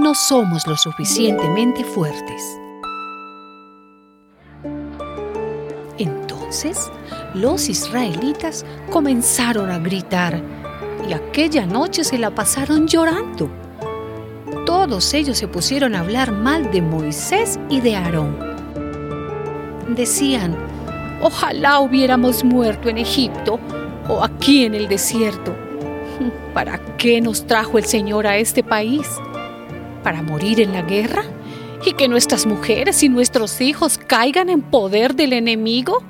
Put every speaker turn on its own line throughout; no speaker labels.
no somos lo suficientemente fuertes. Entonces los israelitas comenzaron a gritar y aquella noche se la pasaron llorando. Todos ellos se pusieron a hablar mal de Moisés y de Aarón. Decían, ojalá hubiéramos muerto en Egipto o aquí en el desierto. ¿Para qué nos trajo el Señor a este país? ¿Para morir en la guerra? ¿Y que nuestras mujeres y nuestros hijos caigan en poder del enemigo?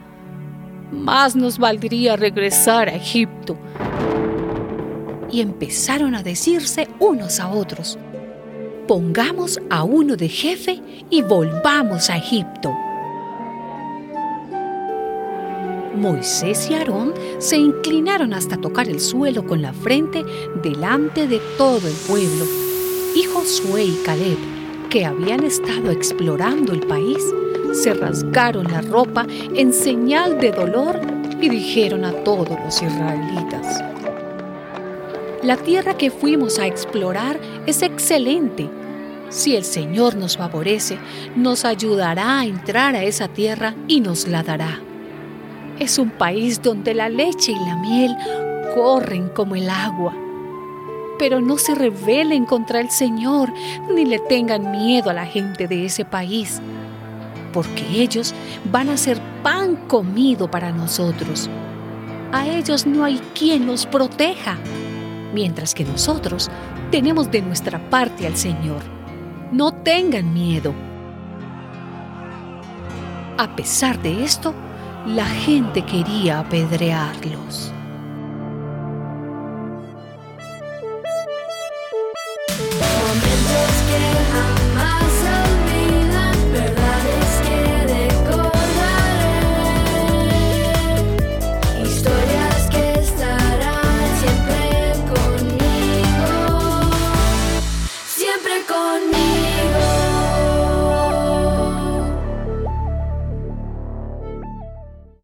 Más nos valdría regresar a Egipto. Y empezaron a decirse unos a otros, pongamos a uno de jefe y volvamos a Egipto. Moisés y Aarón se inclinaron hasta tocar el suelo con la frente delante de todo el pueblo. Y Josué y Caleb, que habían estado explorando el país, se rasgaron la ropa en señal de dolor y dijeron a todos los israelitas, La tierra que fuimos a explorar es excelente. Si el Señor nos favorece, nos ayudará a entrar a esa tierra y nos la dará. Es un país donde la leche y la miel corren como el agua. Pero no se rebelen contra el Señor ni le tengan miedo a la gente de ese país porque ellos van a ser pan comido para nosotros. A ellos no hay quien los proteja, mientras que nosotros tenemos de nuestra parte al Señor. No tengan miedo. A pesar de esto, la gente quería apedrearlos.